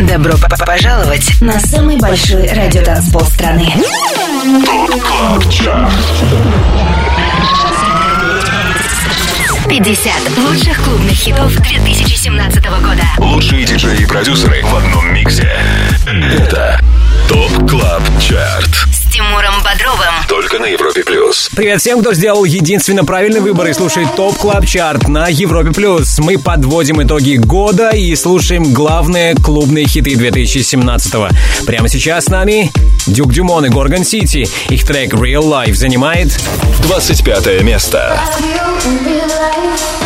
Добро п- пожаловать на самый большой радиотанцпол страны. 50 лучших клубных хитов 2017 года. Лучшие диджеи и продюсеры в одном миксе. Это Top Club Chart. С Тимуром Бодровым. Только на Европе Плюс. Привет всем, кто сделал единственно правильный выбор и слушает Top Club Chart на Европе+. плюс. Мы подводим итоги года и слушаем главные клубные хиты 2017-го. Прямо сейчас с нами Дюк Дюмон и Горгон Сити. Их трек Real Life занимает 25 место. Love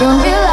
Don't be like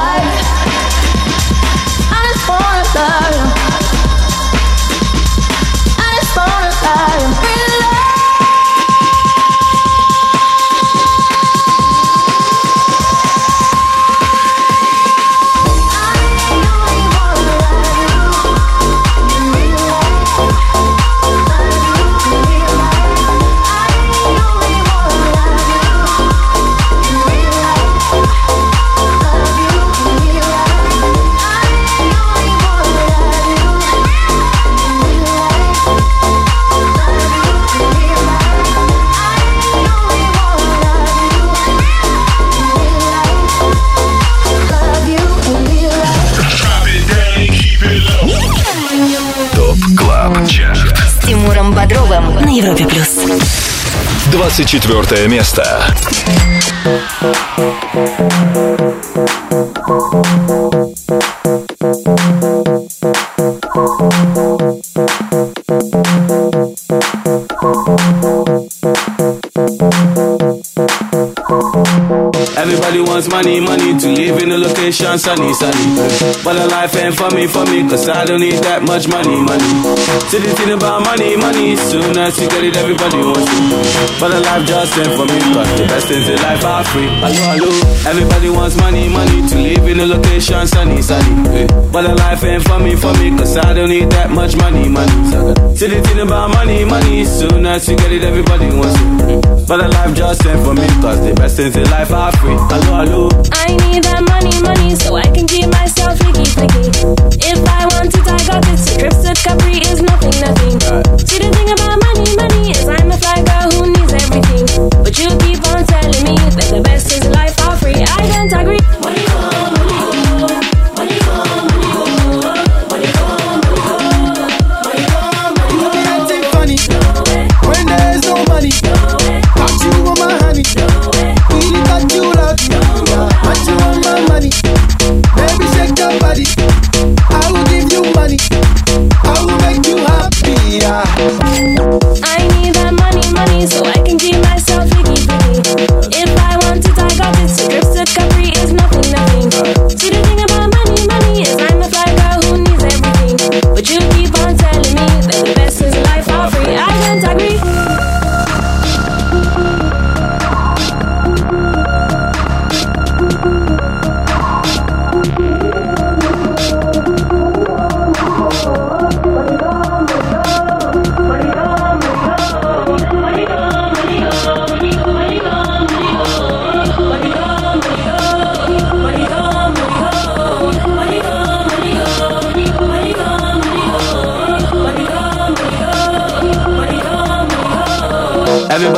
24 место. Everybody wants money, money to live in a location sunny, sunny. Life ain't for me, for me, cause I don't need that much money, money. See the thing about money, money, soon as you get it, everybody wants it. But the life just ain't for me, cause the best things in life are free. Hello, hello. Everybody wants money, money to live in a location sunny, sunny. But the life ain't for me, for me, cause I don't need that much money, money. See the thing about money, money, soon as you get it, everybody wants it. But the life just ain't for me, cause the best things in life are free. Hello, hello. I need that money, money, so I can keep myself if I want to, this. Capri is nothing, nothing. See, the thing about money, money is I'm fly girl who needs everything. But you keep on telling me that the best is life free. I don't agree.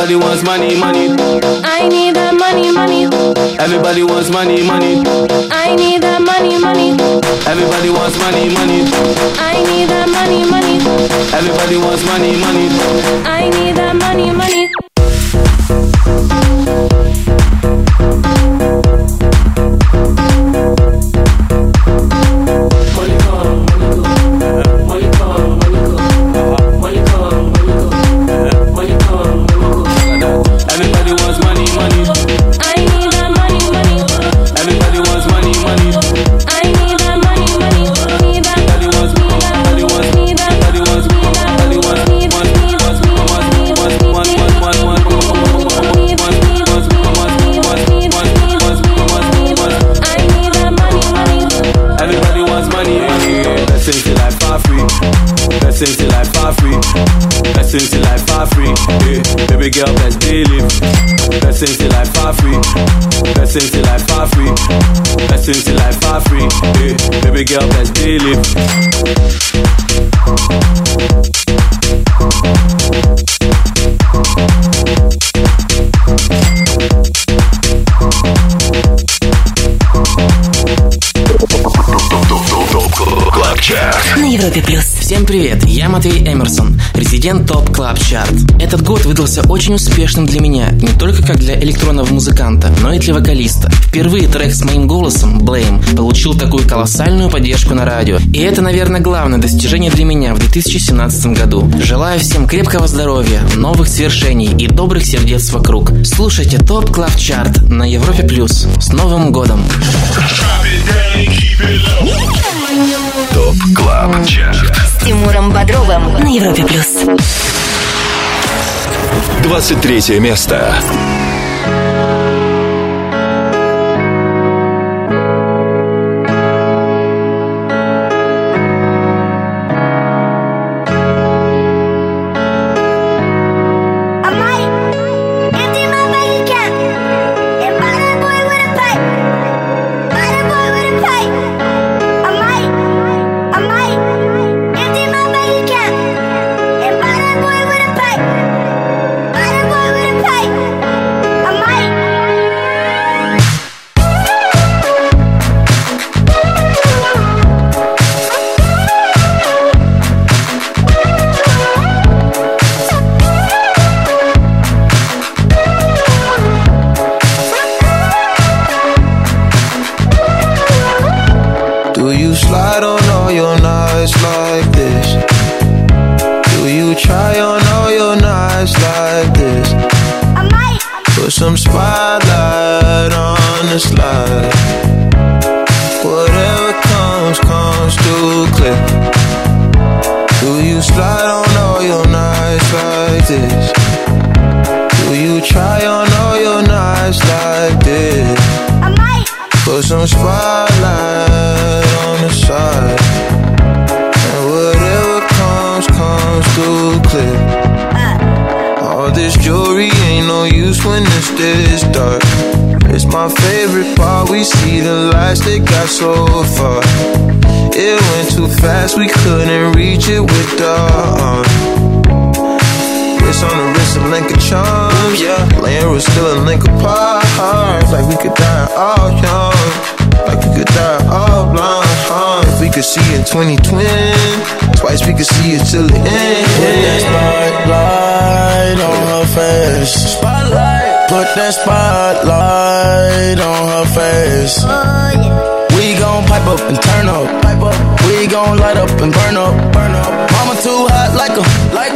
Everybody wants money, money. I need that money, money. Everybody wants money, money. I need that money, money. Everybody wants money, money. I need that money, money. Everybody wants money, money. I need that money, money. girl, best believe. Best things till life for free. Best things till life for free. Best things till life for free. Yeah. Baby girl, best believe. Клаб Чарт. На Европе плюс. Всем привет, я Матвей Эмерсон, резидент ТОП Клаб Чарт. Этот год выдался очень успешным для меня, не только как для электронного музыканта, но и для вокалиста. Впервые трек с моим голосом, Blame, получил такую колоссальную поддержку на радио. И это, наверное, главное достижение для меня в 2017 году. Желаю всем крепкого здоровья, новых свершений и добрых сердец вокруг. Слушайте Top Club Chart на Европе Плюс. С Новым годом! Top Club Chart. С Тимуром Бодровым на Европе плюс. 23 место. This? Do you try on all your nights like this? I might. Put some spotlight on the slide. Whatever comes, comes too clear. Do you slide on all your nights like this? Do you try on all your nights like this? I might. Put some spotlight on the side. Jewelry ain't no use when it's this dark. It's my favorite part. We see the lights that got so far. It went too fast, we couldn't reach it with the arm. Wrist on the wrist, a link of charms, yeah. Laying was still a link apart. Like we could die all young. Like we could die all blind. Huh? If we could see in 2020, twice we could see it till the end. Put that spotlight on her face. Spotlight. Put that spotlight on her face. Oh yeah. We gon' pipe up and turn up. Pipe up. We gon' light up and burn up. Burn up. Mama too hot like a like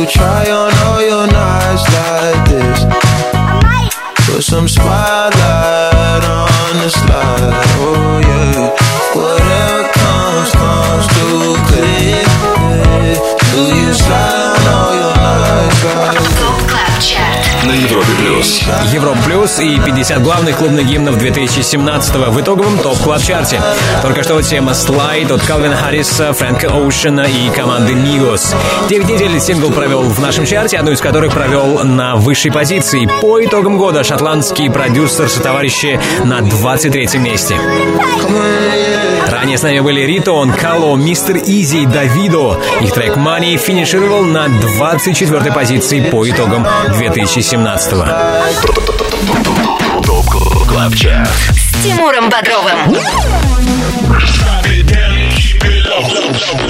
You try on all your nights like this? Put some spotlight on the slide, oh yeah. Whatever comes, comes too clear. Do you slide on all your nights like this? На Европе плюс. Европа плюс и 50 главных клубных гимнов 2017 в итоговом топ клаб чарте Только что тема Slide от Калвина Харриса, Фрэнка Оушена и команды Migos. 9 недель сингл провел в нашем чарте, одну из которых провел на высшей позиции. По итогам года шотландский продюсер товарищи на 23 месте. Ранее с нами были Ритон, Кало, Мистер Изи Давидо. Их трек Money финишировал на 24 позиции по итогам 2017 -го. Top Club Chart С Тимуром Бодровым.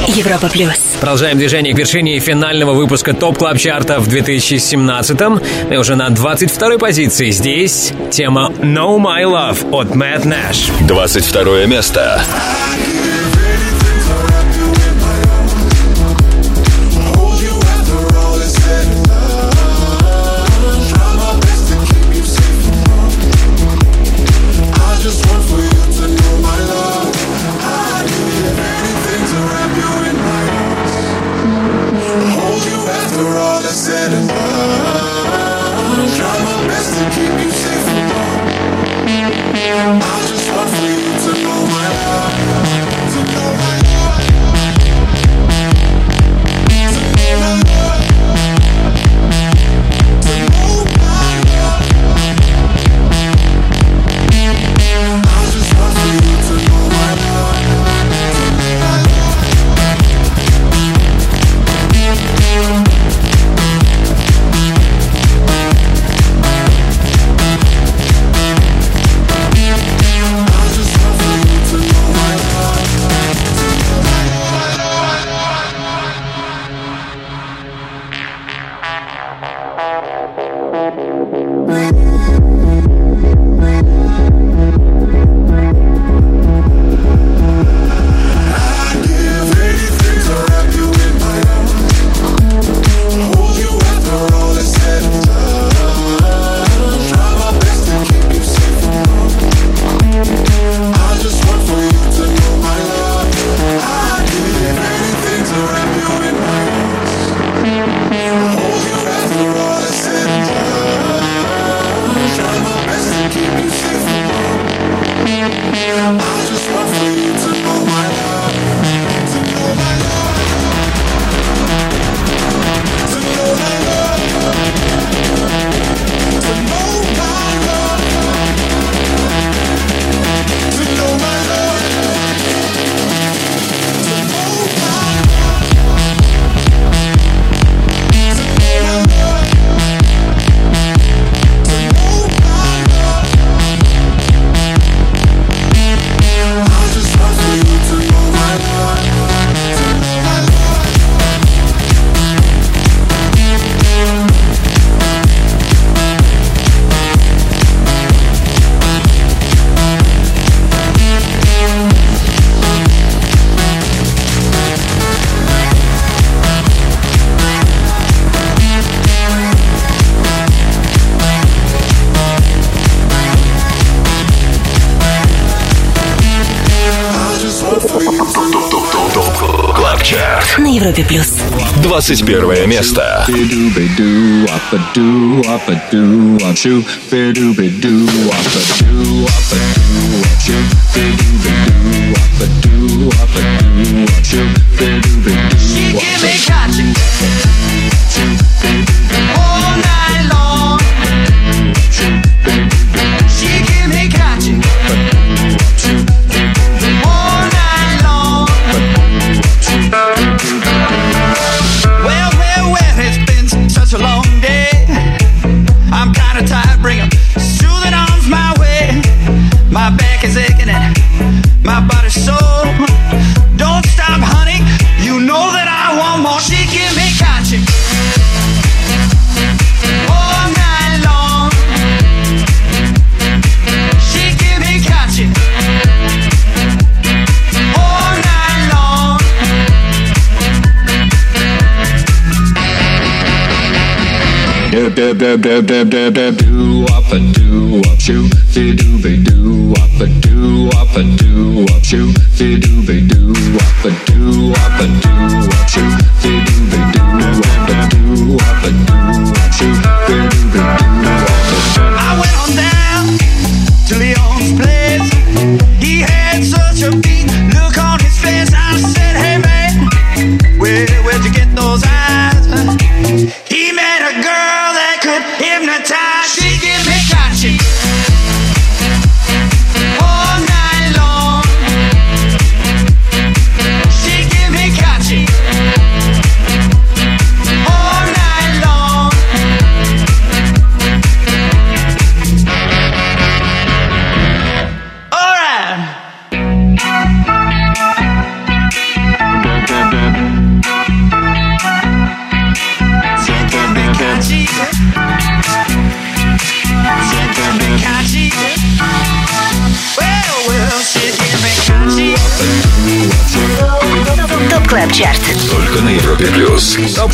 Европа плюс. Продолжаем движение к вершине финального выпуска Top Club Chart а в 2017-м. Мы уже на 22-й позиции. Здесь тема Know My Love от Matt Nash. 22 место. ТОП 21 место. She give me dab dab dab dab dab do up and do up shoot do be do up and do up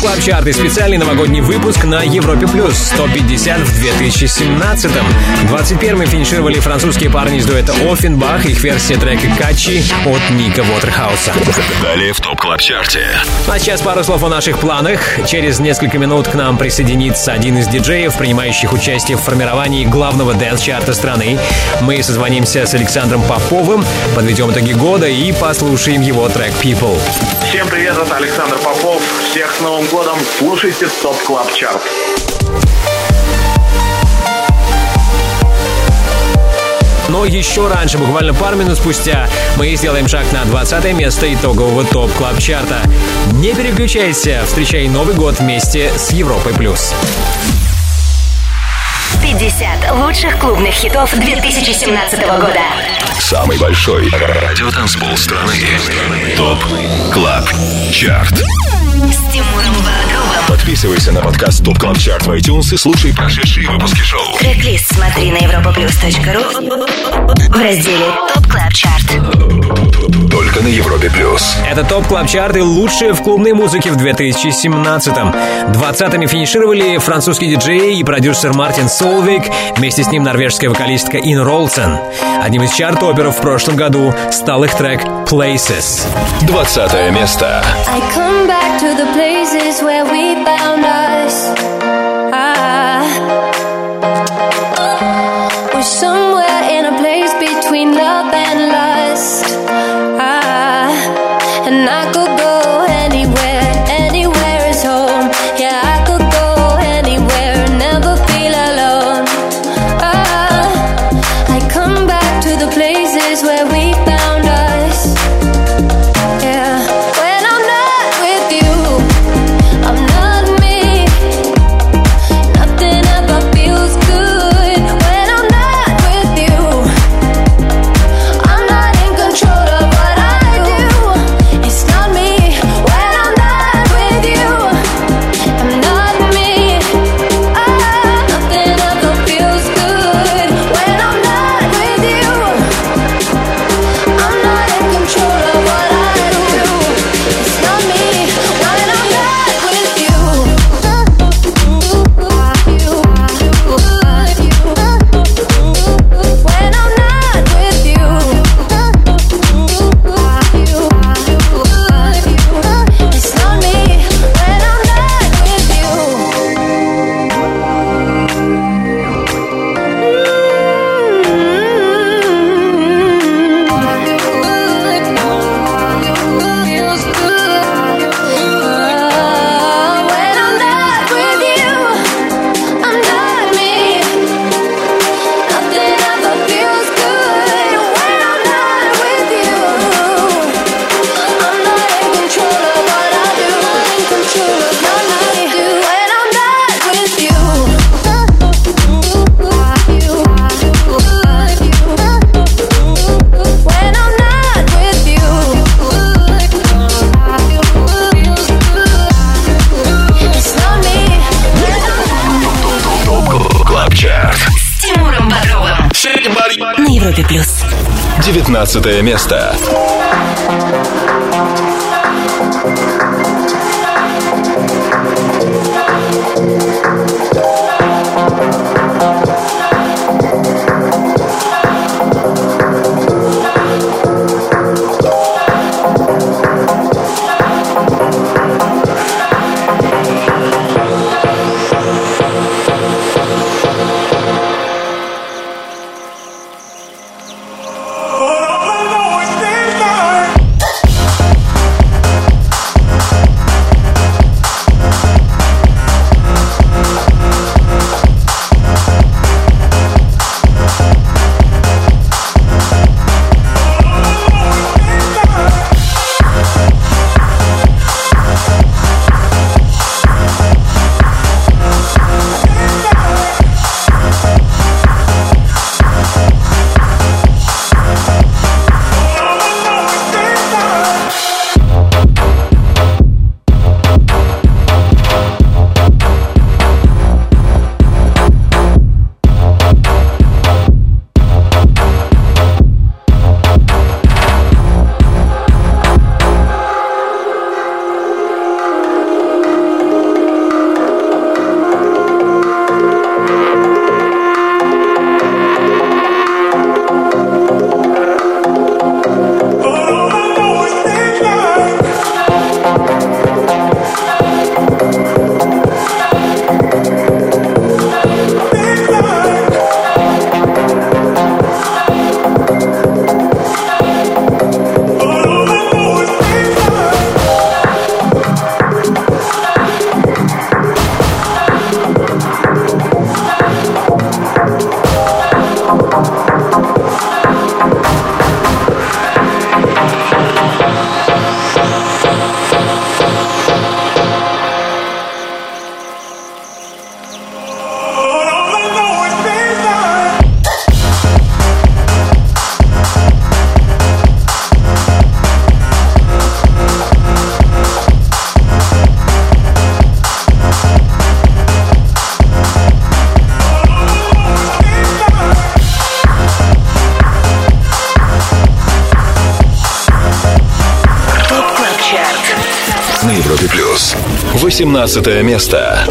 Club Chart и специальный новогодний выпуск на Европе Плюс 150 в 2017 21 финишировали французские парни из дуэта Ofenbach, их версия трека Katchi от Ника Уотерхауса. Далее в Top Club Chart е. А сейчас пару слов о наших планах. Через несколько минут к нам присоединится один из диджеев, принимающих участие в формировании главного dance -чарта страны. Мы созвонимся с Александром Поповым, подведем итоги года и послушаем его трек People. Всем привет, это Александр Попов. Всех с Новым годом. Слушайте Top Club Chart. Но еще раньше, буквально пару минут спустя, мы сделаем шаг на 20 место итогового Top Club Chart а Не переключайся, встречай Новый год вместе с Европой+. плюс. 50 лучших клубных хитов 2017 года. Самый большой радиотанцпол страны. Top Club Chart. С Тимуром. Подписывайся на подкаст Top Club Chart в iTunes и слушай прошедшие выпуски шоу. Трек-лист смотри на europaplus.ru в разделе Top Club Chart. Только на Европе плюс. Это Top Club Chart и лучшие в клубной музыке в 2017-м. 20-ми финишировали французский диджей и продюсер Мартин Сольвейг, вместе с ним норвежская вокалистка Ин Ролсен. Одним из чарт-оперов в прошлом году стал их трек Places. 20 место. I come back to the places where we found us. Ah. We're somewhere 19 место. 17 место.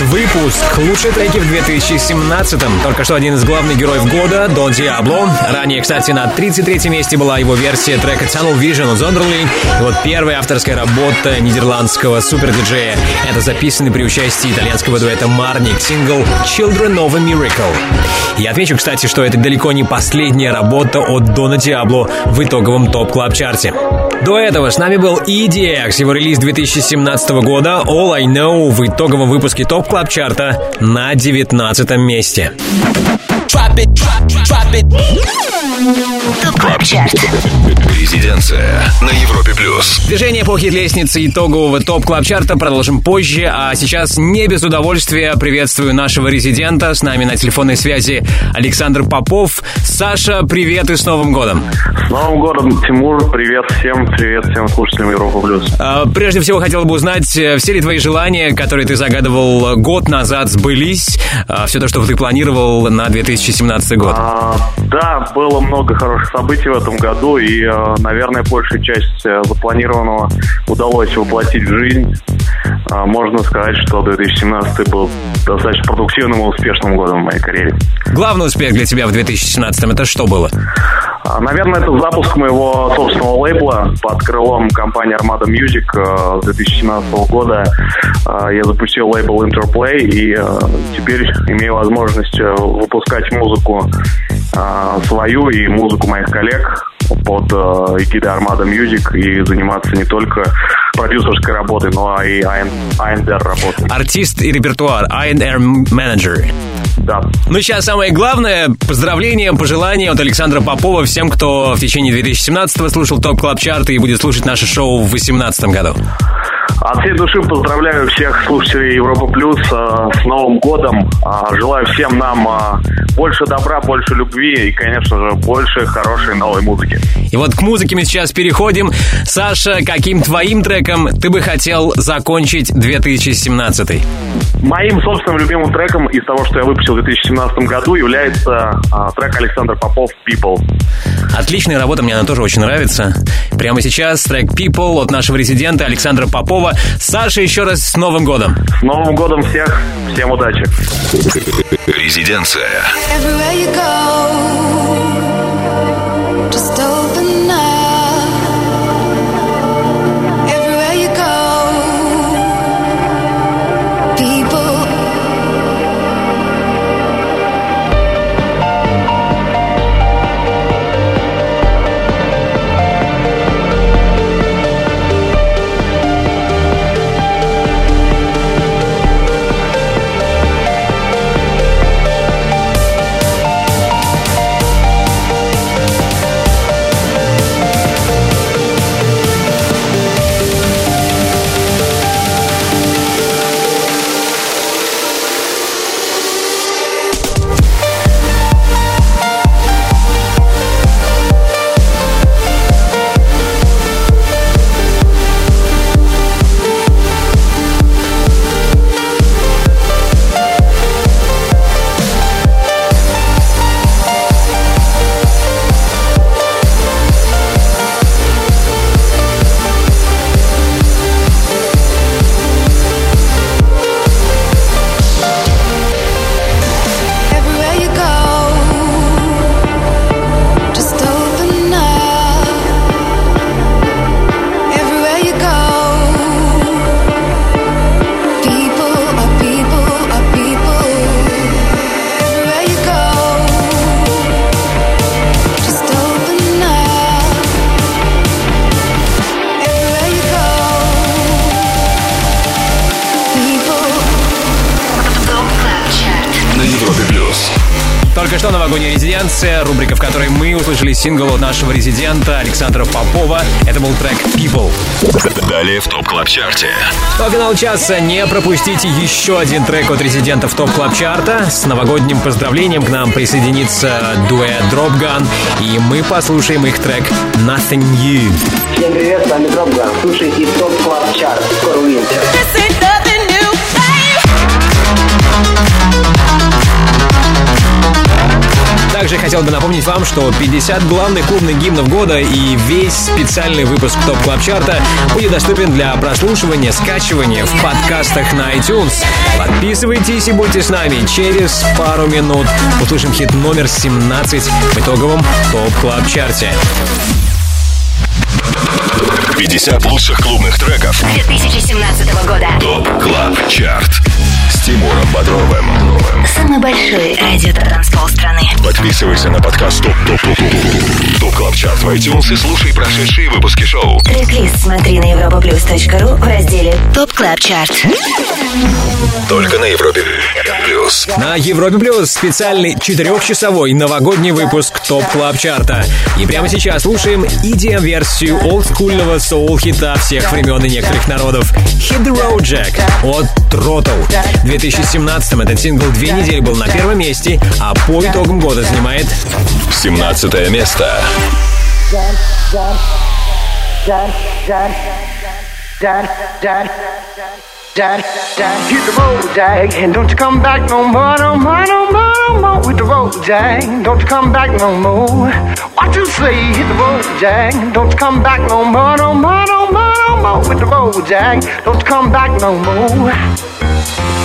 Спецвыпуск. Лучшие треки в 2017-м. Только что один из главных героев года, Дон Диабло. Ранее, кстати, на 33-м месте была его версия трека Tunnel Vision у Zonderling. Вот первая авторская работа нидерландского супердиджея. Это записанный при участии итальянского дуэта Marnik сингл Children of a Miracle. Я отмечу, кстати, что это далеко не последняя работа от Дона Диабло в итоговом Top Club Chart е. До этого с нами был EDX, его релиз 2017 года All I Know в итоговом выпуске Top Club Chart а на 19 месте. Drop it, drop, drop it. Резиденция на Европе плюс. Движение по хит-лестнице итогового топ клабчарта продолжим позже, а сейчас не без удовольствия приветствую нашего резидента. С нами на телефонной связи Александр Попов. Саша, привет и с Новым годом! С Новым годом, Тимур, привет всем, привет всем слушателям Европы плюс. А, прежде всего хотел бы узнать, э, все ли твои желания, которые ты загадывал год назад, сбылись? А, все то, что ты планировал на 2017 год? А, да, было много хороших событий в этом году, и, э, наверное, большая часть э, запланированного удалось воплотить в жизнь. А, можно сказать, что 2017 был достаточно продуктивным и успешным годом в моей карьере. Главный успех для тебя в 2017 это что было? А, наверное, это запуск моего собственного лейбла под крылом компании Armada Music э, с 2017 года. Я запустил лейбл Interplay и теперь имею возможность выпускать музыку свою и музыку моих коллег под э, эгидой Armada Music и заниматься не только продюсерской работой, но и A&R работой. Артист и репертуар, A&R менеджер. Да. Ну, сейчас самое главное. Поздравления, пожелания от Александра Попова всем, кто в течение 2017-го слушал Top Club Chart ы и будет слушать наше шоу в 2018 году. От всей души поздравляю всех слушателей Европа Плюс э, с Новым годом. Э, желаю всем нам э, больше добра, больше любви и, конечно же, больше хорошей новой музыки. И вот к музыке мы сейчас переходим. Саша, каким твоим треком ты бы хотел закончить 2017? Моим собственным любимым треком из того, что я выпустил в 2017 году, является трек Александр Попов «People». Отличная работа, мне она тоже очень нравится. Прямо сейчас трек People от нашего резидента Александра Попова. Саша, еще раз с Новым годом! С Новым годом всех! Всем удачи! Резиденция. Резиденция, рубрика, в которой мы услышали сингл от нашего резидента Александра Попова. Это был трек People. Далее в Top Club Chart е. По финалу часа не пропустите еще один трек от резидента в Top Club Chart а. С новогодним поздравлением к нам присоединится дуэт Dropgun, и мы послушаем их трек Nothing New. Всем привет, с вами Dropgun. Слушайте Top Club Chart. Скоро увидимся. Также хотел бы напомнить вам, что 50 главных клубных гимнов года и весь специальный выпуск Top Club Chart а будет доступен для прослушивания, скачивания в подкастах на iTunes. Подписывайтесь и будьте с нами. Через пару минут услышим хит номер 17 в итоговом Top Club Chart е. 50 лучших клубных треков 2017 года. Top Club Chart. С Тимуром Бодровым. Самый большой радиотанцпол страны. Подписывайся на подкаст Top Top Top Top Top Club Chart в iTunes и слушай прошедшие выпуски шоу. Трек-лист смотри на europaplus.ru в разделе Top Club Chart. Только на Европе Плюс. На Европе Плюс специальный четырехчасовой новогодний выпуск Top Club Chart а. И прямо сейчас слушаем EDM-версию олдскульного соул-хита всех времен и некоторых народов Hit the Road Jack от Throttle. В 2017 этот сингл две недели был на первом месте, а по итогам года занимает 17 место. Dad, Dad, hit the road, Jack, and don't you come back no more, no more, no more, no more with the road, Jack. Don't you come back no more. What you say? Hit the road, Jack. Don't you come back no more, no more, no more, no more with the road, Jack. Don't you come back no more.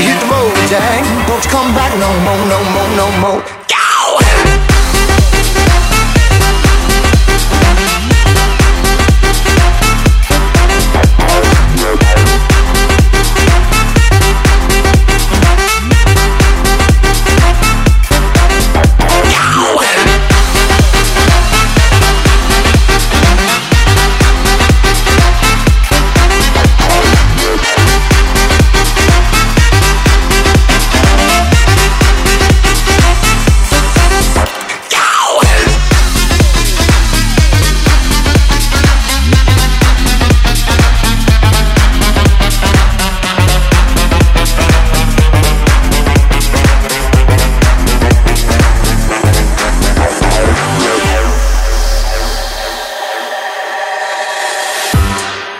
Hit the road, Jack. Don't you come back no more, no more, no more. Go!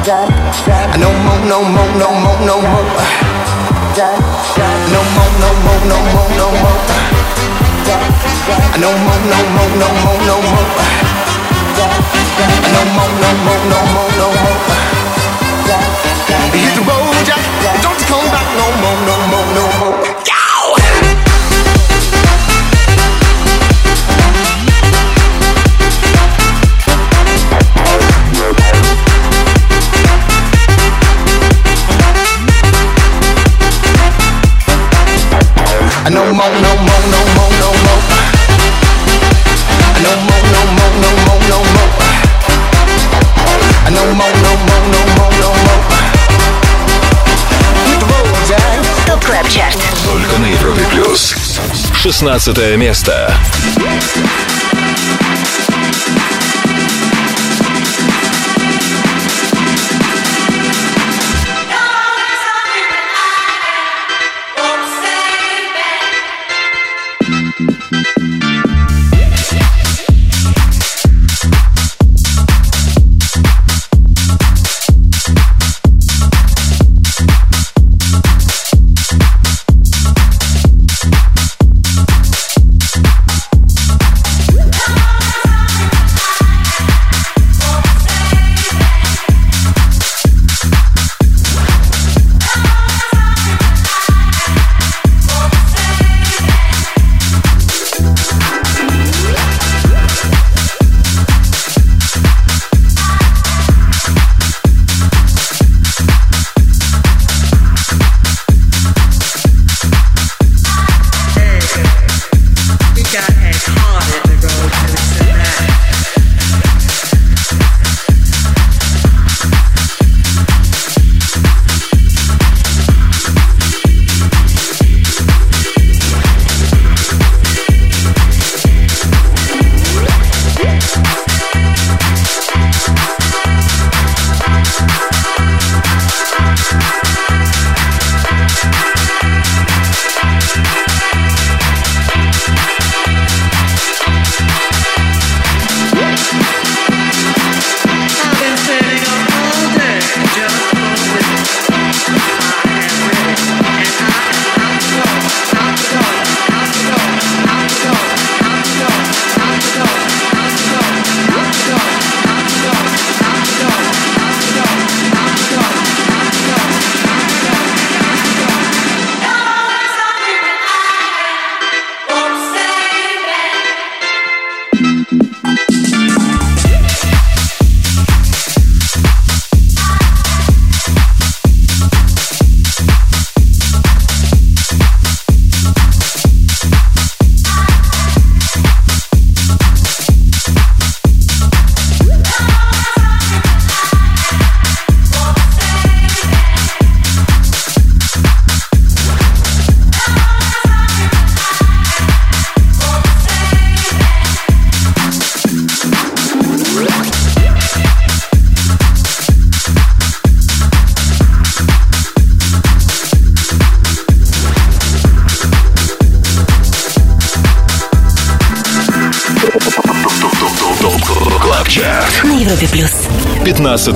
No more, no more, no more, no more. No more, no more, no more, no more. No more, no more, no more, no more. No more, no more, no more, no more. Hit the road, Jack. Don't come back no more, no more, no more. 16 место.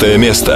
15 место.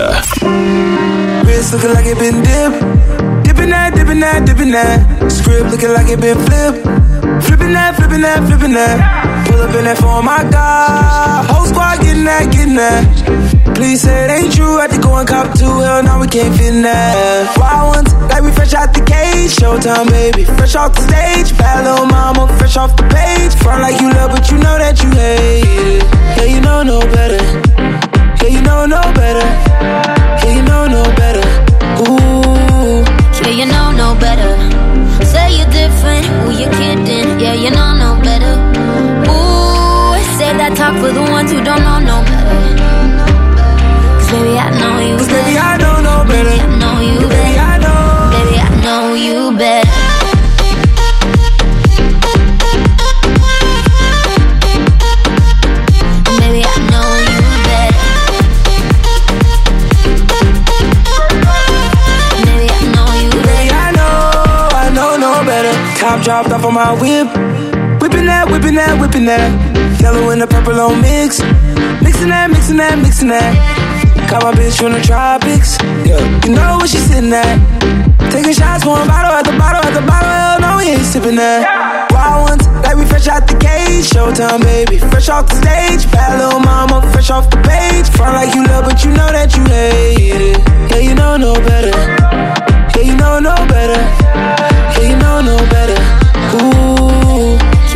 Whipping that. Yellow and the purple on mix. Mixing that, mixing that, mixing that. Got my bitch from the tropics. Yeah, you know where she sitting at. Taking shots, one bottle at the bottle at the bottle. Hell no, we ain't sipping that. Wild ones, like we fresh out the cage. Showtime, baby. Fresh off the stage. Bad little mama, fresh off the page. Front like you love, but you know that you hate it. Yeah, you know no better. Yeah, you know no better. Yeah, you know no better. Ooh.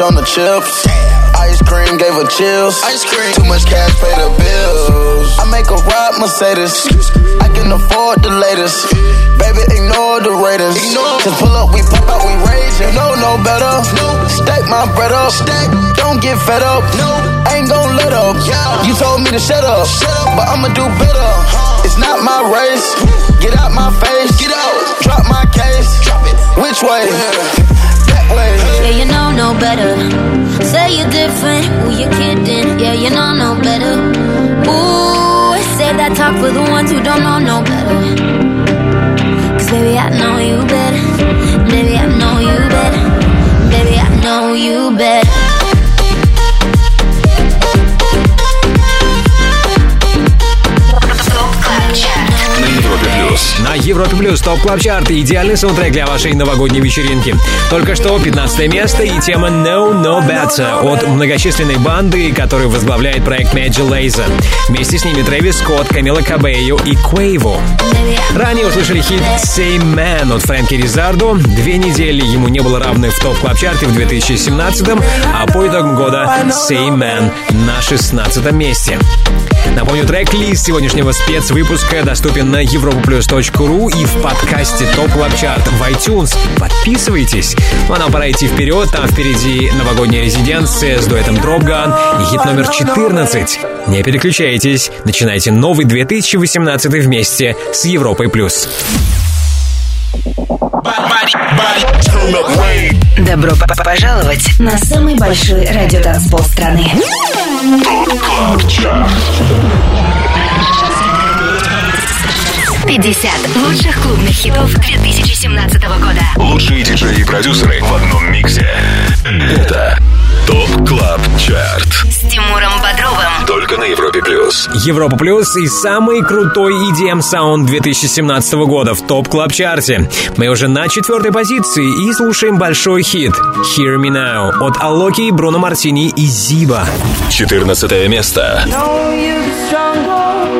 A on the chips. Ice cream gave her chills. Ice cream. Too much cash, pay the bills. I make a ride Mercedes. I can afford the latest. Baby, ignore the Raiders. Just pull up, we pop out, we rage. You know no better. Stack my bread up. Don't get fed up. Ain't gon' let up. You told me to shut up. But I'ma do better. It's not my race. Get out my face. Get out. Drop my case. Drop it. Which way? That way. Yeah, you know no better. Say you're different, who you kidding? Yeah, you know no better. Ooh, say that talk for the ones who don't know no better. Cause baby, I know you better. Baby, I know you better. Baby, I know you better. На Европе Плюс Top Club Chart. Идеальный саундтрек для вашей новогодней вечеринки. Только что 15 место и тема Know No Better от многочисленной банды, которую возглавляет проект Major Lazer. Вместе с ними Трэвис Скотт, Камила Кабейо и Quavo. Ранее услышали хит Same Man от Фрэнки Ризардо. Две недели ему не было равных в Top Club Chart е в 2017 а по итогам года Same Man на 16 месте. Напомню, трек-лист сегодняшнего спецвыпуска доступен на europaplus.ru и в подкасте Top Club Chart в iTunes. Подписывайтесь. Ну а нам пора идти вперед. Там впереди новогодняя резиденция с дуэтом Dropgun и хит номер 14. Не переключайтесь. Начинайте новый 2018 вместе с Европой плюс. Добро пожаловать на самый большой радиотанцпол страны. Club Chart. 50 лучших клубных хитов 2017 года. Лучшие диджеи и продюсеры в одном миксе. Это Top Club Chart. С Тимуром Бодровым. Только на Европе плюс. Европа Плюс и самый крутой EDM саунд 2017 года в Top Club Chart е Мы уже на четвертой позиции и слушаем большой хит Hear Me Now от Алока, Бруно Мартини и Зиба. 14 место. know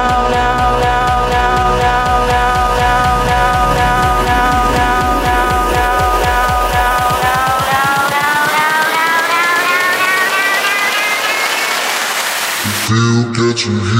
that you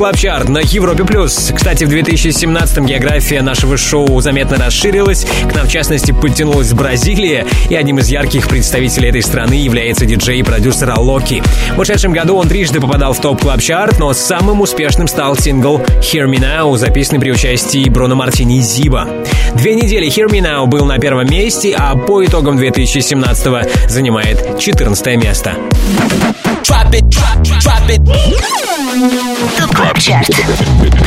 клаб чарт на Европе плюс. Кстати, в 2017-м география нашего шоу заметно расширилась. К нам, в частности, подтянулась Бразилия, и одним из ярких представителей этой страны является диджей и продюсер Алоки. В ушедшем году он трижды попадал в топ клаб чарт, но самым успешным стал сингл Hear Me Now, записанный при участии Бруно Мартини Зиба. Две недели Hear Me Now был на первом месте, а по итогам 2017-го занимает 14 место. Drop it, drop, drop it. Top Club Chart.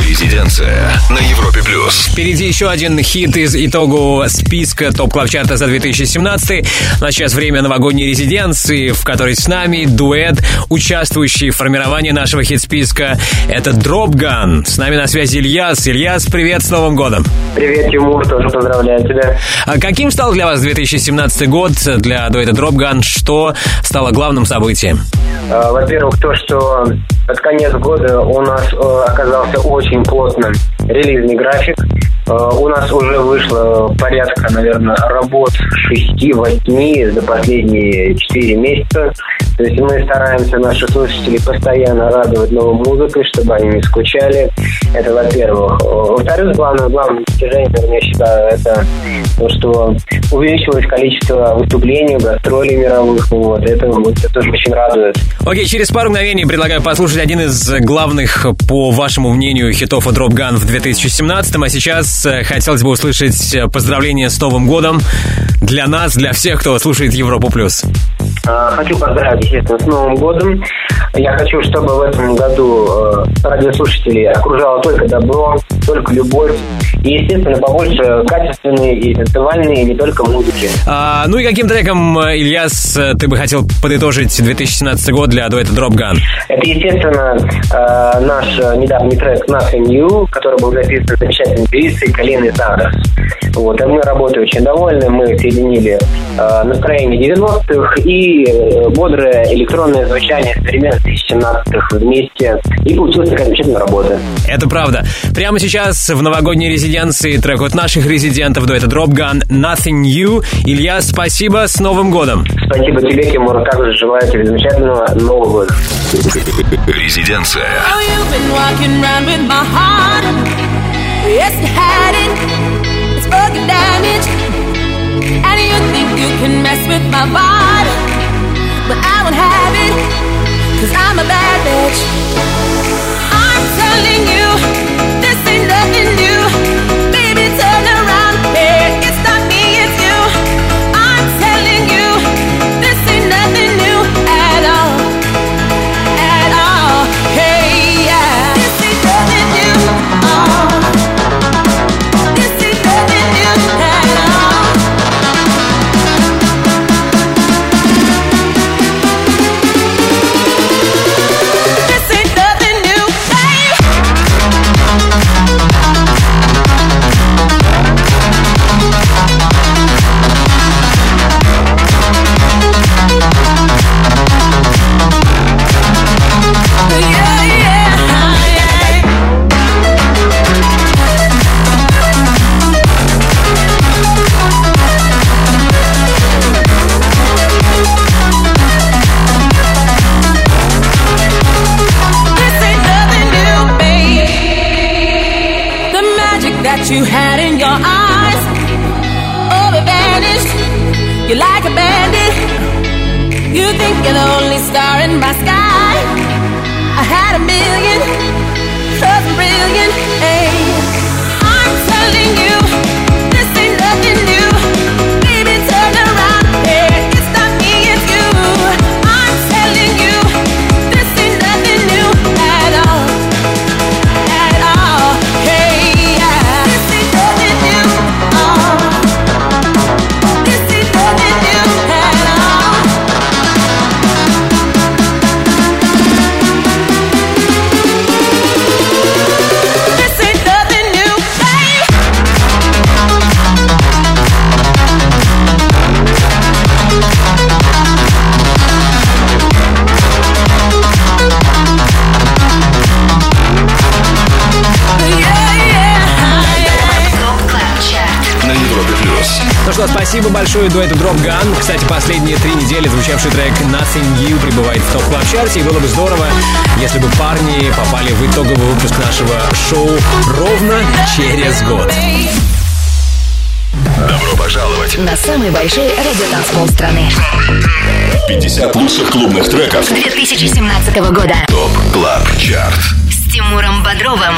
Резиденция на Европе плюс. Впереди еще один хит из итогового списка Top Club Chart а за 2017. Ну, а сейчас время новогодней резиденции, в которой с нами дуэт, участвующий в формировании нашего хит-списка. Это Dropgun. С нами на связи Ильяс. Ильяс, привет с Новым годом. Привет, Тимур, тоже поздравляю тебя. А каким стал для вас 2017 год для дуэта Dropgun? Что стало главным событием? Э, Во-первых, то, что под конец года у нас э, оказался очень плотным релизный график. Э, У нас уже вышло порядка, наверное, работ 6-8 за последние 4 месяца. То есть мы стараемся наших слушателей постоянно радовать новой музыкой, чтобы они не скучали. Это во-первых. Во-вторых, главное, главное достижение, наверное, я считаю, это то, что увеличилось количество выступлений, гастролей мировых. Вот. Это, это тоже очень радует. Окей, через пару мгновений предлагаю послушать один из главных, по вашему мнению, хитов от Drop Gun в 2017 А сейчас э, хотелось бы услышать э, поздравления с Новым годом для нас, для всех, кто слушает Европу+. плюс. А, Хочу поздравить, естественно, с Новым годом. Я хочу, чтобы в этом году э, радиослушателей окружало только добро, только любовь. И, естественно, побольше качественной и танцевальной, не только музыки. А, ну и каким треком, э, Ильяс, э, ты бы хотел подытожить 2017 год для дуэта Drop Gun? Это, естественно, э, наш э, недавний трек Nothing New, который был записан замечательной певицей Калиной Сандерс. Вот, и мы работой очень довольны. Мы соединили э, настроение 90-х и э, бодрое электронное звучание современных 2017-х вместе. И получилась такая замечательная работа. Это правда. Прямо сейчас в новогодней резиденции трек от наших резидентов дуэта Drop Gun Nothing New. Илья, спасибо, с Новым годом! Спасибо тебе, Тимур. Также желаю тебе замечательного Нового года. Резиденция. Oh. And you think you can mess with my vibe. But I won't have it. Cause I'm a bad bitch. I'm telling you, большое дуэту Drop Gun. Кстати, последние три недели звучавший трек Nothing New прибывает в топ клаб чарте и было бы здорово, если бы парни попали в итоговый выпуск нашего шоу ровно через год. Добро пожаловать. На самый большой радиотанцпол страны. 50 лучших клубных треков. 2017 года. ТОП КЛАБ ЧАРТ. Тимуром Бодровым.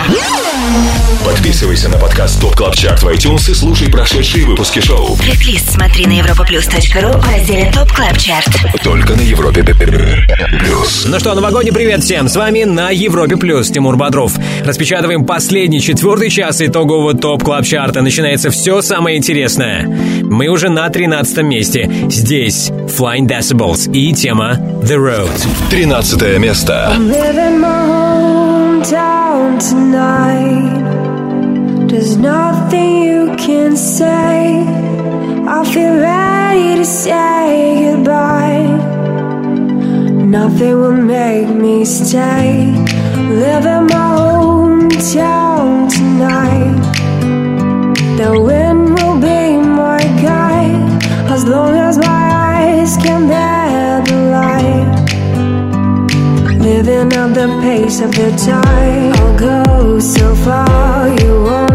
Подписывайся на подкаст Top Club Chart в iTunes и слушай прошедшие выпуски шоу. Трек-лист смотри на europaplus.ru в разделе Top Club Chart. Только на Европе плюс. Ну что, новогодний привет всем! С вами на Европе Плюс Тимур Бодров. Распечатываем последний четвертый час итогового Top Club Chart а. Начинается все самое интересное. Мы уже на 13 месте. Здесь Flying Decibels и тема The Road. 13 место. I'm hometown tonight. There's nothing you can say. I feel ready to say goodbye. Nothing will make me stay. Living my hometown tonight. The wind will be my guide as long as my eyes can bear the pace of the tide. I'll go so far, you won't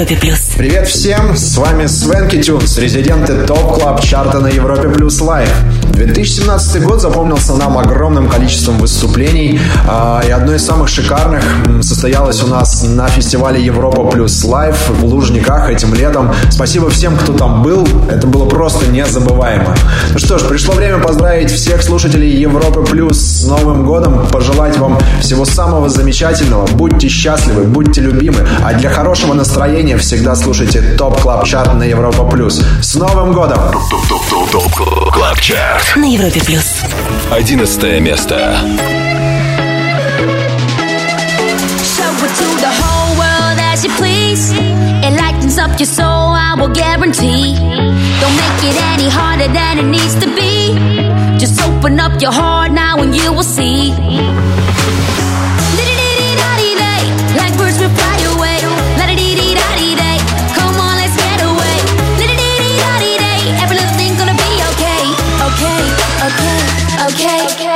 Европе плюс. Привет всем, с вами Swanky Tunes, резиденты Top Club Chart а на Европе Плюс Live. 2017 год запомнился нам огромным количеством выступлений, а, и одно из самых шикарных состоялось у нас на фестивале Европа Плюс Live в Лужниках этим летом. Спасибо всем, кто там был, это было просто незабываемо. Ну что ж, пришло время поздравить всех слушателей Европы Плюс с Новым годом, пожелать вам всего самого замечательного, будьте счастливы, будьте любимы, а для хорошего настроения всегда слушайте Top Club Chart на Европа Плюс. С Новым годом! Клаб Чарт. На Европе плюс. Одиннадцатое место. Show it to the whole world as you please. It lightens up your soul, I will guarantee. Don't make it any harder than it needs to be. Just open up your heart now and you will see.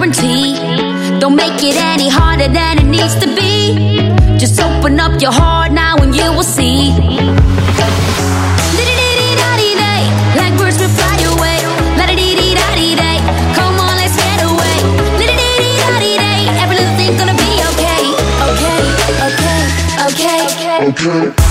guarantee. Don't make it any harder than it needs to be. Just open up your heart now and you will see. Will fly away. Come on, let's get away. Every little gonna be. Okay, okay, okay, okay. okay.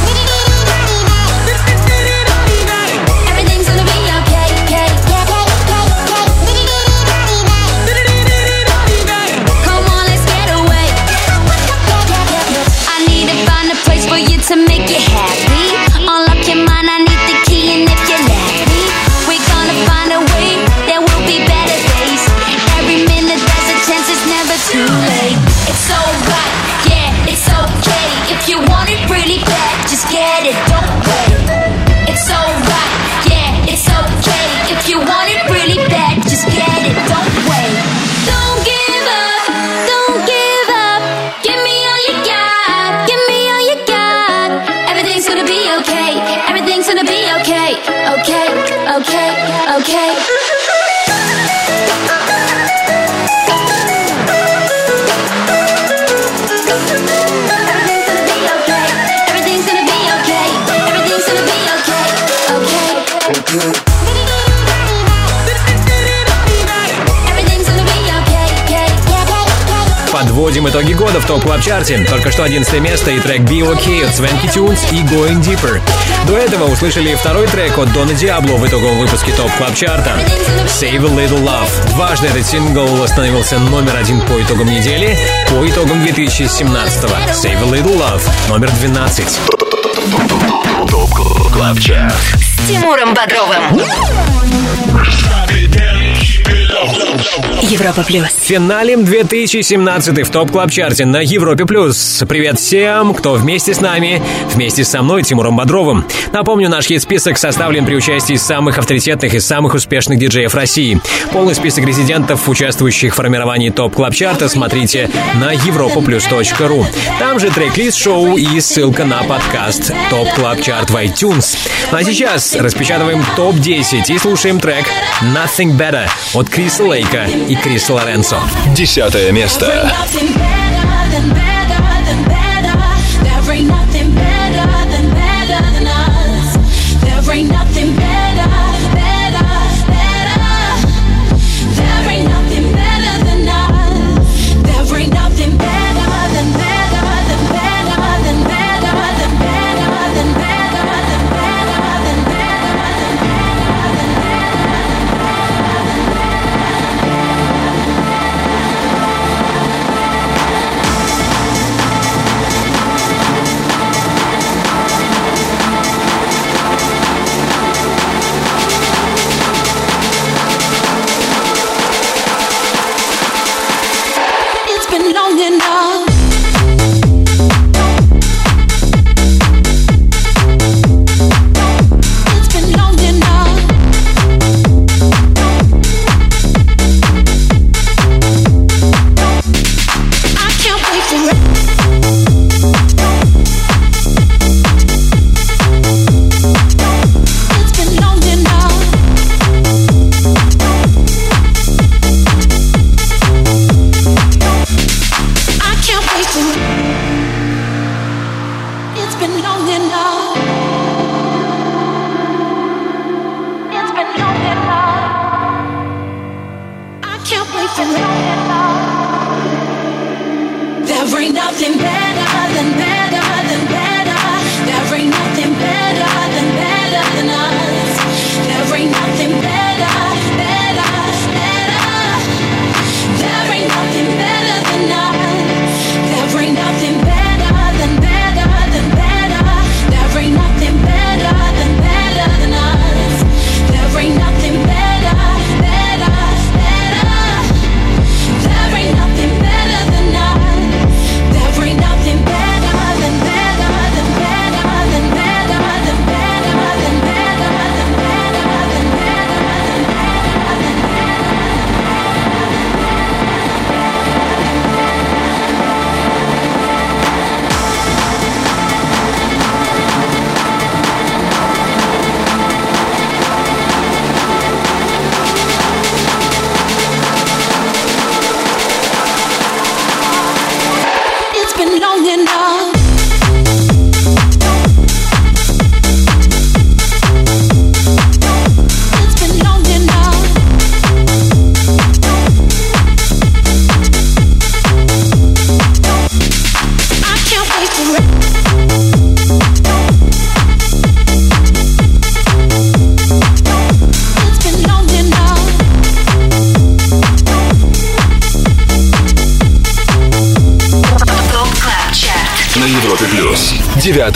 подводим итоги года в Top Club Chart е Только что 11 место и трек Be OK от Swanky Tunes и Going Deeper. До этого услышали второй трек от Дона Диабло в итоговом выпуске Top Club Chart а Save a Little Love. Дважды этот сингл становился номер один по итогам недели, по итогам 2017 -го. Save a Little Love, номер 12. Top Club Chart. С Тимуром Бодровым. Европа плюс. Финалем 2017 в топ клаб чарте на Европе плюс. Привет всем, кто вместе с нами, вместе со мной, Тимуром Бодровым. Напомню, наш хит-список составлен при участии самых авторитетных и самых успешных диджеев России. Полный список резидентов, участвующих в формировании топ клаб чарта смотрите на europaplus.ru. Там же трек-лист шоу и ссылка на подкаст топ клаб чарт в iTunes. Ну а сейчас распечатываем топ-10 и слушаем трек Nothing Better от Крис Лейка и Крис Лоренцо. Десятое место.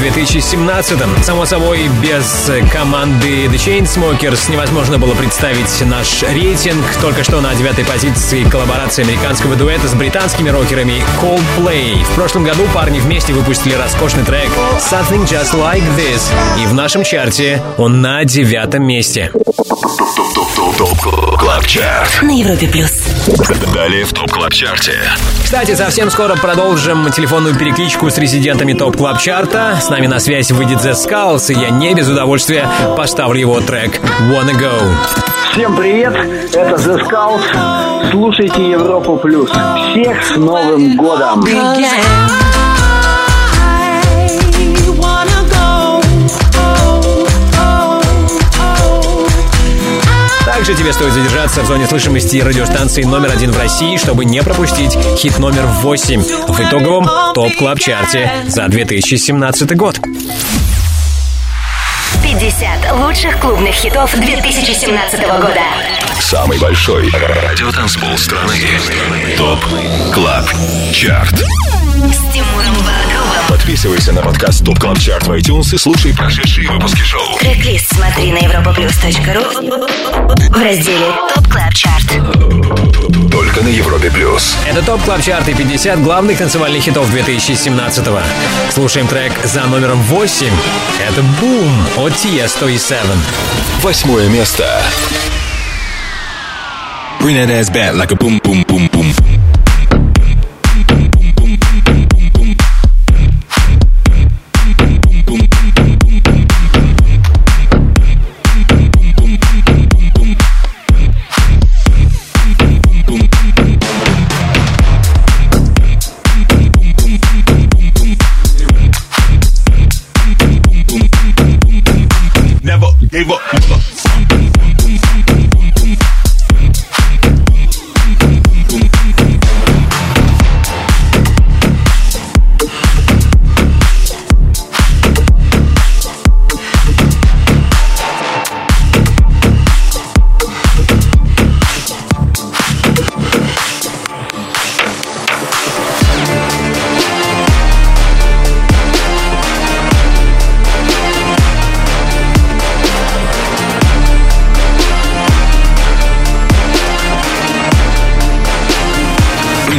в 2017-м. Само собой, без команды The Chainsmokers невозможно было представить наш рейтинг. Только что на девятой позиции коллаборация американского дуэта с британскими рокерами Coldplay. В прошлом году парни вместе выпустили роскошный трек Something Just Like This. И в нашем чарте он на девятом месте. ТОП КЛАБ ЧАРТ На Европе плюс. Далее в ТОП КЛАБ ЧАРТе Кстати, совсем скоро продолжим телефонную перекличку с резидентами Top Club Chart а. С нами на связь выйдет The Skulls, и я не без удовольствия поставлю его трек Wanna Go. Всем привет, это The Skulls. Слушайте Европу Плюс. Всех с Новым годом! Также тебе стоит задержаться в зоне слышимости радиостанции номер один в России, чтобы не пропустить хит номер 8 в итоговом Top Club Chart е за 2017 год. 50 лучших клубных хитов 2017 года. Самый большой радиотанцпол страны Top Club Chart С Тимуром Бодровым. Подписывайся на подкаст Top Club Chart в iTunes и слушай прошедшие выпуски шоу Трек-лист смотри на europaplus.ru в разделе Top Club Chart. Это Top Club Chart и 50 главных танцевальных хитов 2017-го. Слушаем трек за номером 8. Это «Boom» от Tiesto и Sevenn. Восьмое место. Bring that ass back like a boom, boom, boom, boom. Never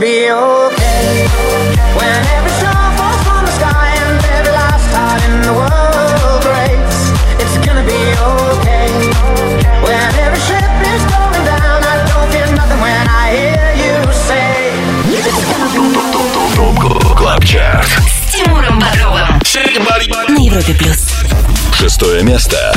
be okay. When every star falls from the sky and every last heart in the world breaks, it's gonna be okay. When every ship is going down, I don't fear nothing when I hear you say it's gonna be Топ Клаб Чарт. С Тимуром Бодровым. На Европе плюс. Шестое место.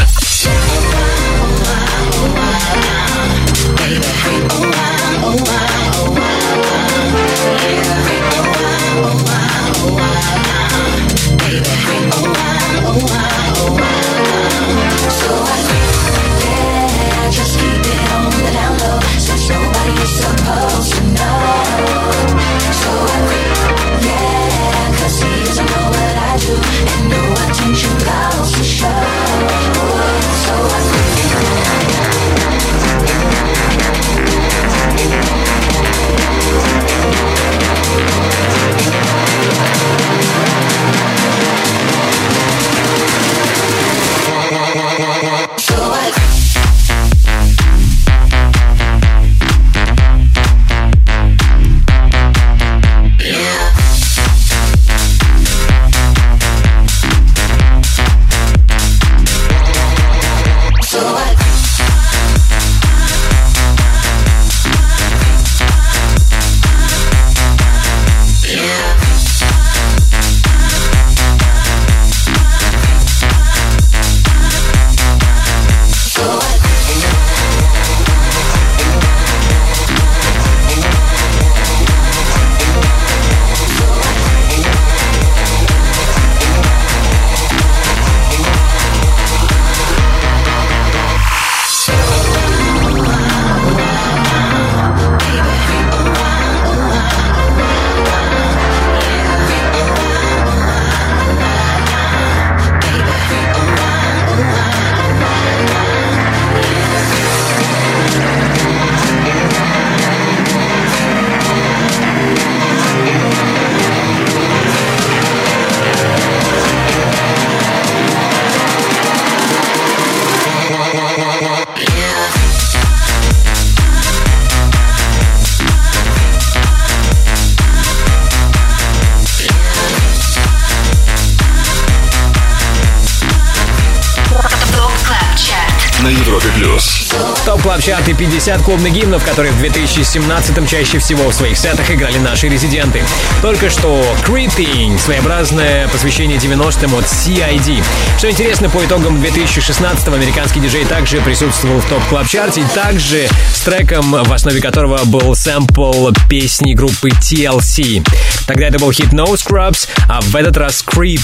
50 клубных гимнов, которые в 2017-м чаще всего в своих сетах играли наши резиденты. Только что Creeping, своеобразное посвящение 90-м от CID. Что интересно, по итогам 2016-го американский диджей также присутствовал в Top Club Chart е, и также с треком, в основе которого был сэмпл песни группы TLC. Тогда это был хит No Scrubs, а в этот раз Creep.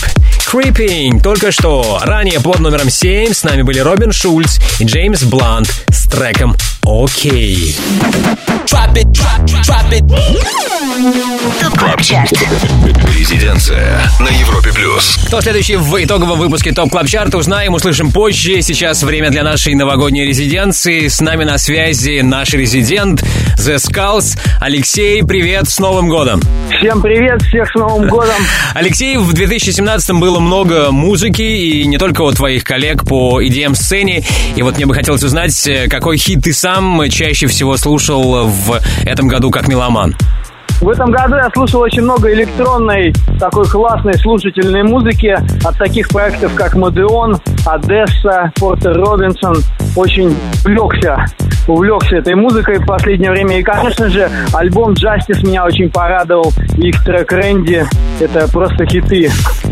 Creeping. Только что. Ранее под номером 7 с нами были Робин Шульц и Джеймс Блант с треком «OK». Chart. Резиденция на Европе плюс. Кто следующий в итоговом выпуске Top Club Chart а, узнаем, услышим позже. Сейчас время для нашей новогодней резиденции. С нами на связи наш резидент The Skulls. Алексей, привет, с Новым годом! Всем привет, всех с Новым годом! Алексей, в 2017 было много музыки, и не только у твоих коллег по EDM-сцене. И вот мне бы хотелось узнать, э, какой хит ты сам чаще всего слушал в этом году как меломан? В этом году я слушал очень много электронной, такой классной слушательной музыки от таких проектов, как Модеон, Одесса, Портер Робинсон. Очень увлекся, увлекся этой музыкой в последнее время. И, конечно же, альбом Justice меня очень порадовал. Их трек Рэнди — это просто хиты.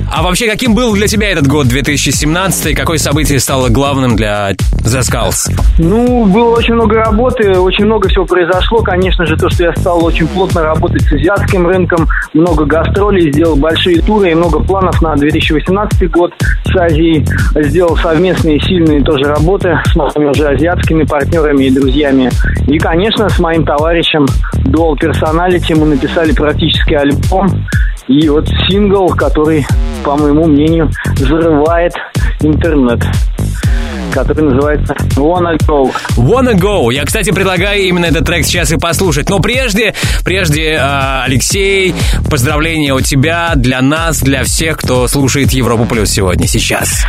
А вообще, каким был для тебя этот год 2017? Какое событие стало главным для The Skulls? Ну, было очень много работы, очень много всего произошло. Конечно же, то, что я стал очень плотно работать с азиатским рынком, много гастролей, сделал большие туры и много планов на 2018 год с Азией. Сделал совместные сильные тоже работы с моими уже азиатскими партнерами и друзьями. И, конечно, с моим товарищем Dual Personality мы написали практически альбом. И вот сингл, который, по моему мнению, взрывает интернет который называется Wanna Go. Wanna Go. Я, кстати, предлагаю именно этот трек сейчас и послушать. Но прежде, прежде, э, Алексей, поздравления от тебя для нас, для всех, кто слушает Европу Плюс сегодня, сейчас.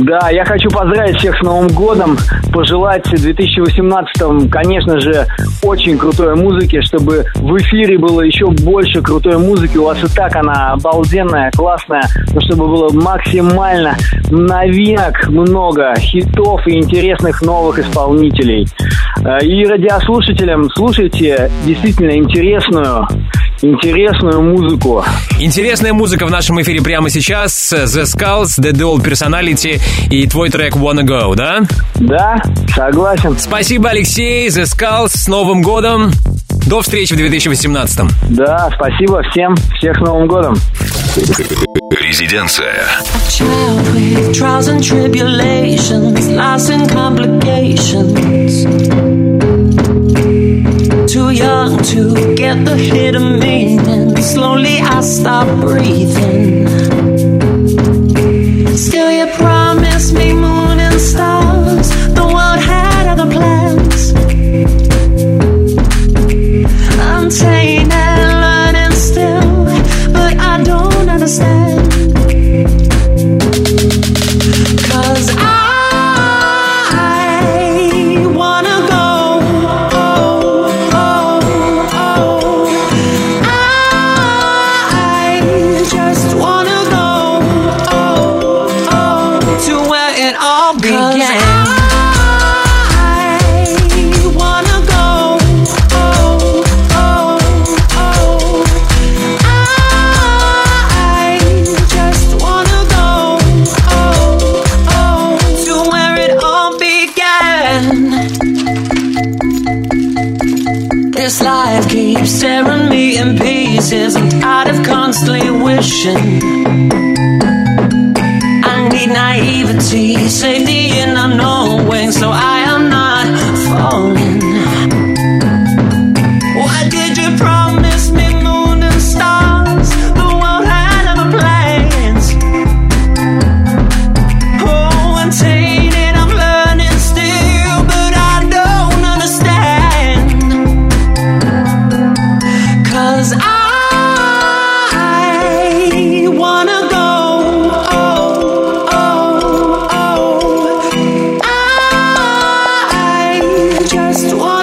Да, я хочу поздравить всех с Новым годом, пожелать в 2018-м, конечно же, очень крутой музыки, чтобы в эфире было еще больше крутой музыки. У вас и так она обалденная, классная, но чтобы было максимально новинок много, хитов и интересных новых исполнителей. Э, И радиослушателям слушайте действительно интересную, интересную музыку. Интересная музыка в нашем эфире прямо сейчас. The Skulls, The Dual Personality и твой трек Wanna Go, да? Да, согласен. Спасибо, Алексей, The Skulls, с Новым годом. До встречи в 2018 Да, спасибо всем, всех с Новым годом. Резиденция. trials and tribulations, loss and complications. Too young to get the hidden meaning. Slowly I stop breathing. just one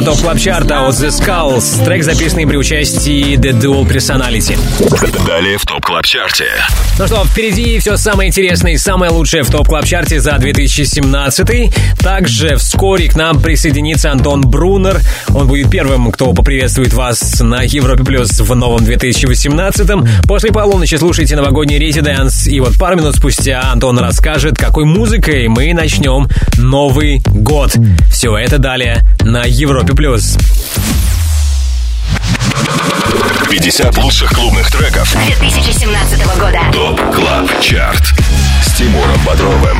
от резидента топ клаб чарта от The Skulls. Трек, записанный при участии The Dual Personality. Далее в ТОП Клаб Чарте. Ну что, впереди все самое интересное и самое лучшее в Top Club Chart е за 2017. Также вскоре к нам присоединится Антон Брунер. Он будет первым, кто поприветствует вас на Европе Плюс в новом 2018. После полуночи слушайте новогодний Residence. И вот пару минут спустя Антон расскажет, какой музыкой мы начнем Новый год. Все это далее на Европе Плюс. 50 лучших клубных треков 2017 года. ТОП Club Chart с Тимуром Бодровым.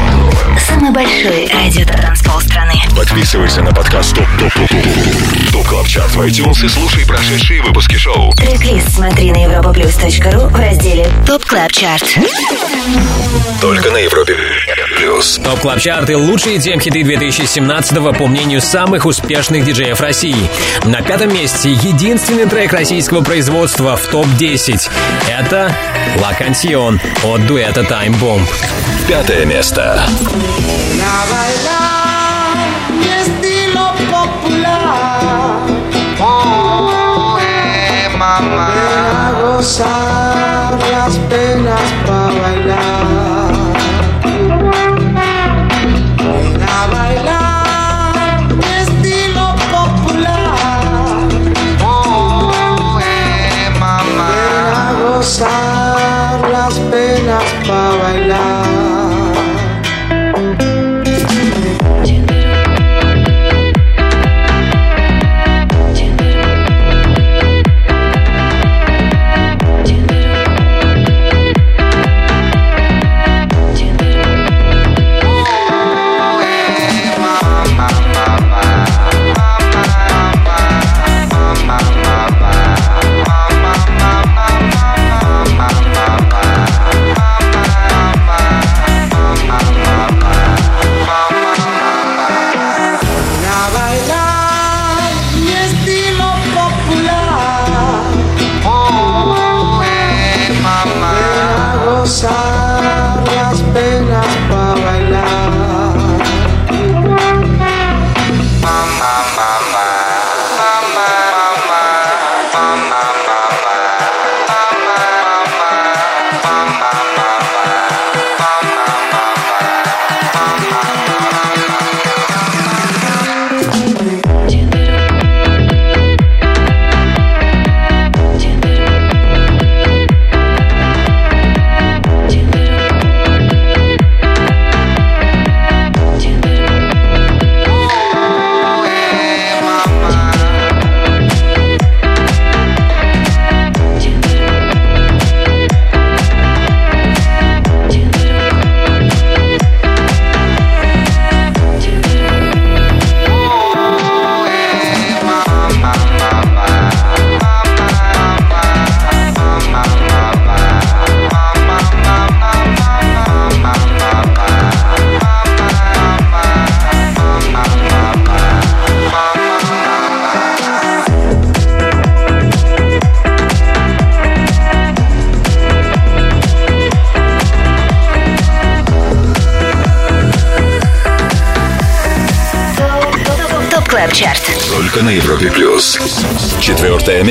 Самый большой радиотанцпол страны. Подписывайся на подкаст Top Top Top Top Top Club Chart в iTunes и слушай прошедшие выпуски шоу. Трек-лист смотри на europaplus.ru в разделе Top Club Chart. Только на Европе Плюс. Top Club Chart и лучшие EDM-хиты 2017 по мнению самых успешных диджеев России. На пятом месте единственный трек российского производства в топ-10. Это «La Canción» от дуэта Time Bomb. Пятое место. Popular. Oh, eh,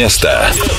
место.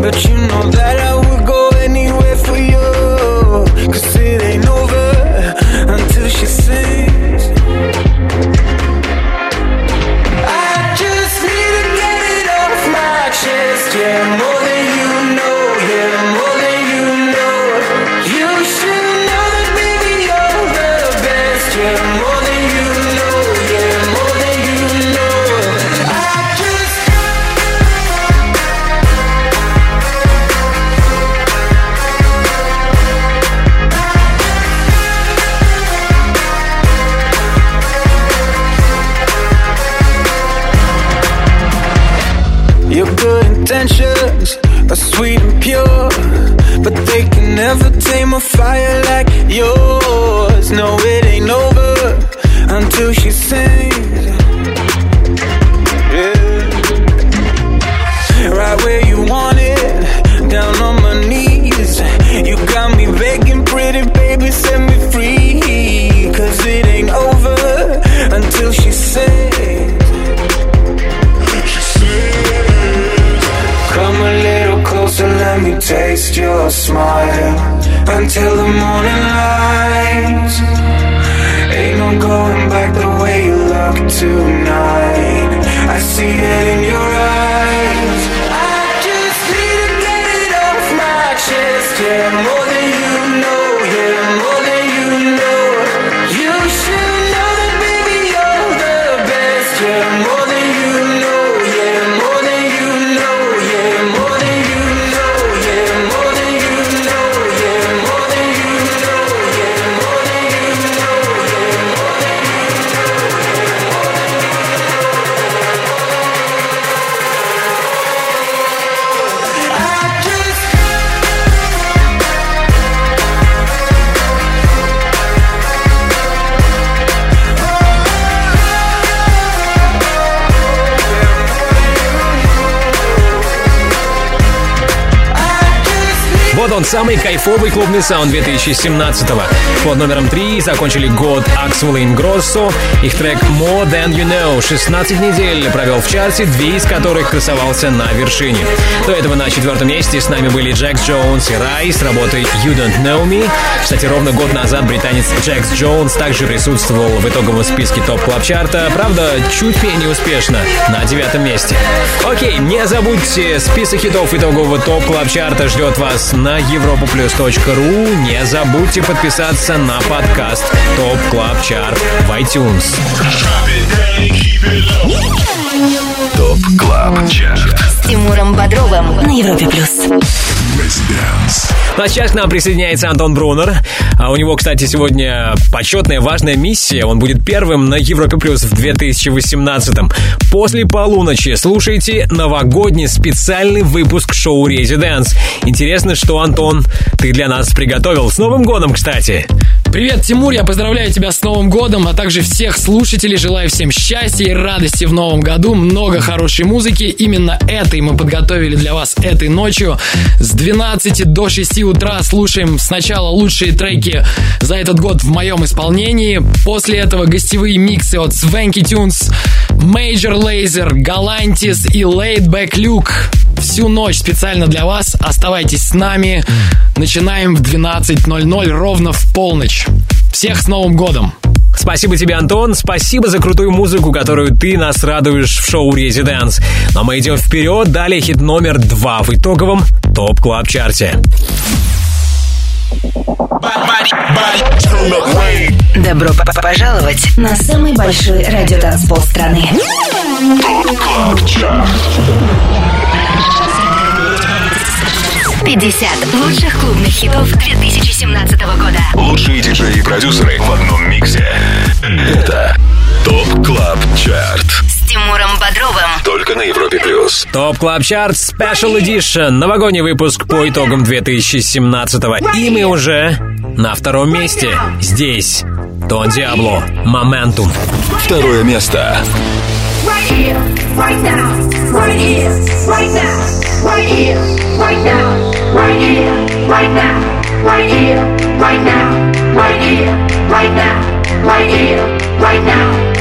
But you know that Вот он, самый кайфовый клубный саунд 2017-го. Под номером 3 закончили год Axwell и Ingrosso. Их трек More Than You Know 16 недель провел в чарте, две из которых красовался на вершине. До этого на четвертом месте с нами были Джекс Джонс и Рай с работой You Don't Know Me. Кстати, ровно год назад британец Джекс Джонс также присутствовал в итоговом списке топ клаб чарта правда, чуть менее успешно, на девятом месте. Окей, не забудьте, список хитов итогового Top Club Chart а ждет вас на europoplus.ru. Не забудьте подписаться на подкаст Top Club Chart в iTunes. Top Club Chart С Тимуром Бодровым на Европе плюс. Residence. Ну а сейчас к нам присоединяется Антон Брунер. А у него, кстати, сегодня почетная важная миссия. Он будет первым на Европе Плюс в 2018-м. После полуночи слушайте новогодний специальный выпуск шоу «Резиденс». Интересно, что, Антон, ты для нас приготовил. С Новым годом, кстати! Привет, Тимур, я поздравляю тебя с Новым годом, а также всех слушателей. Желаю всем счастья и радости в Новом году, много хорошей музыки. Именно этой мы подготовили для вас этой ночью. С 12 до 6 утра слушаем сначала лучшие треки за этот год в моем исполнении. После этого гостевые миксы от Swanky Tunes, Major Lazer, Galantis и Laidback Luke. Всю ночь специально для вас. Оставайтесь с нами. Начинаем в 12.00 ровно в полночь. Всех с Новым годом! Спасибо тебе, Антон. Спасибо за крутую музыку, которую ты нас радуешь в шоу «Residence». Но мы идем вперед. Далее хит номер два в итоговом Top Club Chart е. Добро пожаловать на самый большой радиотанцпол страны. 50 лучших клубных хитов 2017 года. Лучшие диджеи и продюсеры в одном миксе. Это Top Club Chart. С Тимуром Бодровым. Только на Европе Плюс. Top Club Chart Special Edition. Новогодний выпуск по итогам 2017-го. И мы уже на втором месте. Здесь Дон Диабло. Моментум. Второе место. Right here, right now, right here, right now, right here, right now, right here, right now, right here, right now, right here, right now, right here, right now,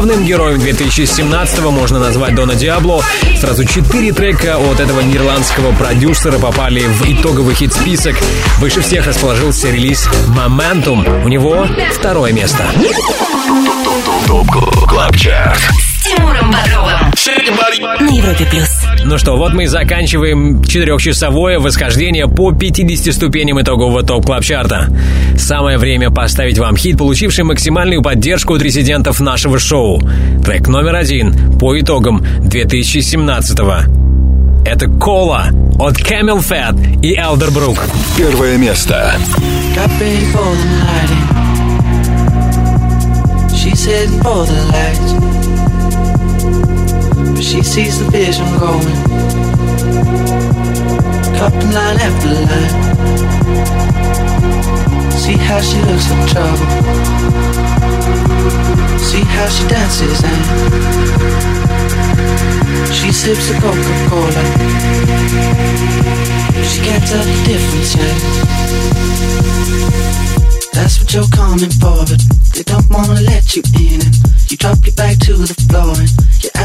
Главным героем 2017-го можно назвать Дона Диабло. Сразу четыре трека от этого нидерландского продюсера попали в итоговый хит-список. Выше всех расположился релиз «Momentum». У него второе место. Top Club Chart. С Тимуром Бодровым. На Европе Плюс. Ну что, вот мы и заканчиваем четырехчасовое восхождение по 50 ступеням итогового Top Club Chart а Самое время поставить вам хит, получивший максимальную поддержку от резидентов нашего шоу. Трек номер один по итогам 2017-го. Это «Кола» от Camel Fat и Elderbrook. Первое место. Got ready She sees the vision going. Cupping line after line. See how she looks in trouble. See how she dances and she sips a Coca-Cola. She can't tell the difference yet. That's what you're coming for, but they don't wanna let you in. And you drop your back to the floor and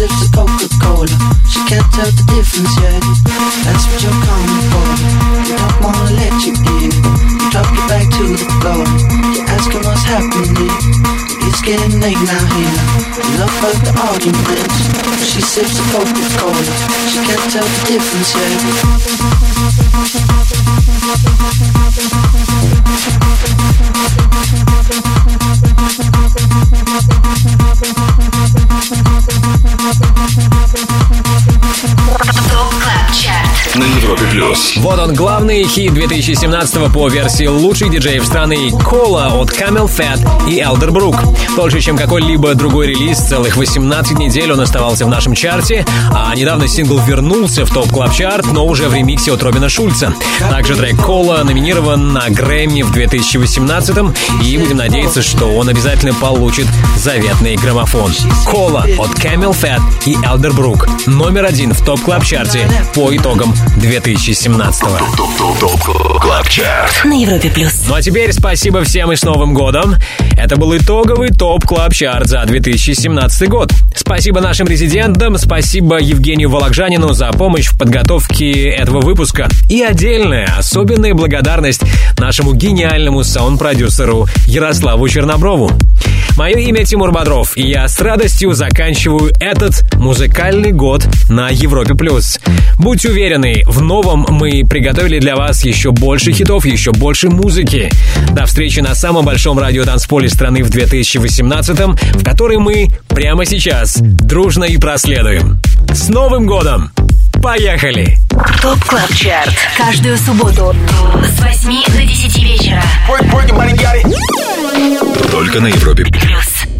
sips the Coca Cola. She can't tell the difference yet. That's what you're coming for. They don't wanna let you in. You drop your back to the floor. You're asking what's happening. It's getting late now, now. Enough of the arguments. She sips the Coca Cola. She can't tell the difference yet. Club Chat. На Европе плюс. Вот он, главный хит 2017 по версии лучших диджеев страны Кола от Camel Fat и Elderbrook. Больше, чем какой-либо другой релиз, целых 18 недель он оставался в нашем чарте, а недавно сингл вернулся в топ клаб чарт но уже в ремиксе от Робина Шульца. Также трек Кола номинирован на Грэмми в 2018 и будем надеяться, что он обязательно получит заветный граммофон. Cola от CamelPhat и Elderbrook. Номер один в Top Club Chart е по итогам 2017 Club Chart. На Европе плюс. Ну а теперь спасибо всем и с Новым годом. Это был итоговый Top Club Chart за 2017 год. Спасибо нашим резидентам, спасибо Евгению Вологжанину за помощь в подготовке этого выпуска. И отдельная, особенная благодарность нашему гениальному саунд-продюсеру Ярославу Черноброву. Мое имя Тимур Бодров, и я с радостью заканчиваю этот музыкальный год на Европе+. плюс. Будьте уверены, в новом мы приготовили для вас еще больше хитов, еще больше музыки. До встречи на самом большом радиотанцполе страны в 2018 в который мы прямо сейчас дружно и проследуем. С Новым годом! Поехали! ТОП КЛАБ ЧАРТ. Каждую субботу с 8 до 10 вечера. Только на Европе Плюс.